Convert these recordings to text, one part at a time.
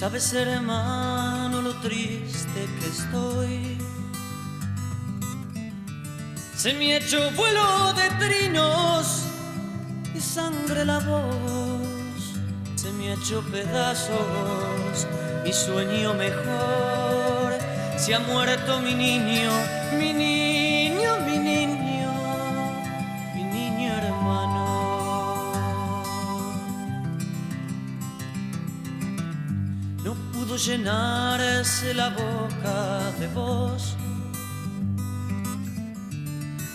Sabes, hermano, lo triste que estoy. Se me ha hecho vuelo de trinos y sangre la voz. Se me ha hecho pedazos mi sueño mejor. Se ha muerto mi niño, mi niño, No pudo llenarse la boca de voz.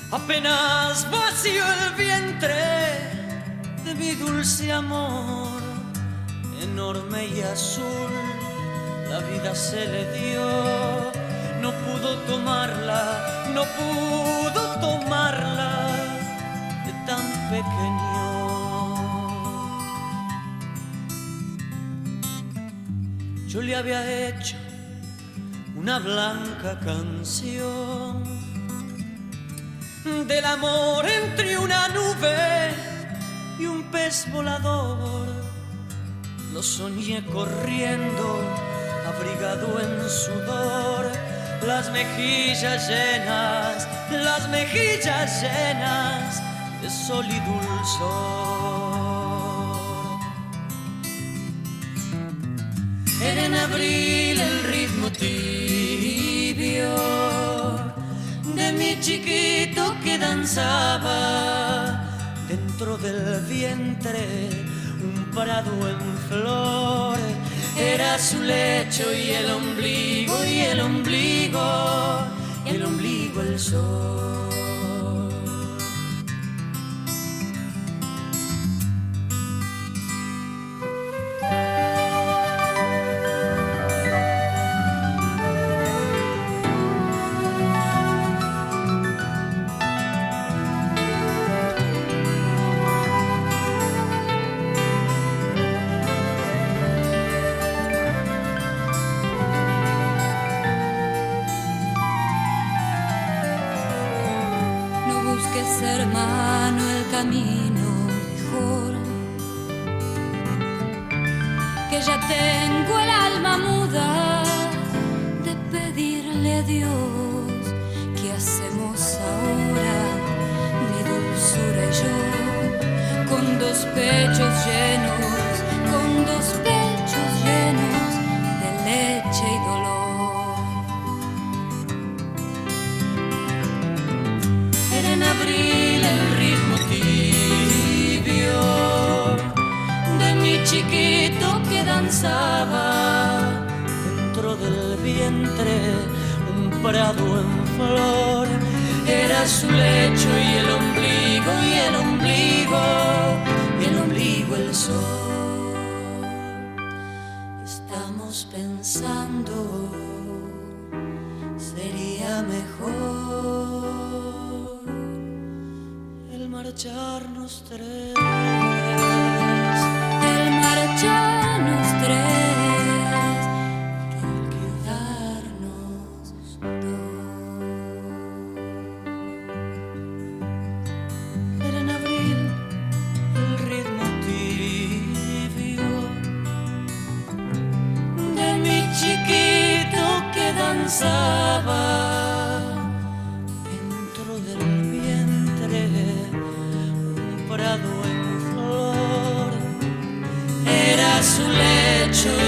Apenas vacío el vientre de mi dulce amor, enorme y azul, la vida se le dio. No pudo tomarla, no pudo tomarla de tan pequeño. Yo le había hecho una blanca canción del amor entre una nube y un pez volador. Lo soñé corriendo, abrigado en sudor, las mejillas llenas, las mejillas llenas de sol y dulzor. Era en abril el ritmo tibio de mi chiquito que danzaba dentro del vientre un prado en flor. Era su lecho y el ombligo y el ombligo y el ombligo el sol. Camino mejor. Que ya tengo el alma muda de pedirle a Dios. ¿Qué hacemos ahora, mi dulzura y yo? Con dos pechos llenos, con dos pechos llenos de leche y dolor. Era en abril chiquito que danzaba dentro del vientre un prado en flor. Era su lecho y el ombligo y el ombligo y el ombligo el sol. Estamos pensando sería mejor el marcharnos tres. Danzaba dentro del vientre un prado en flor. Era su lecho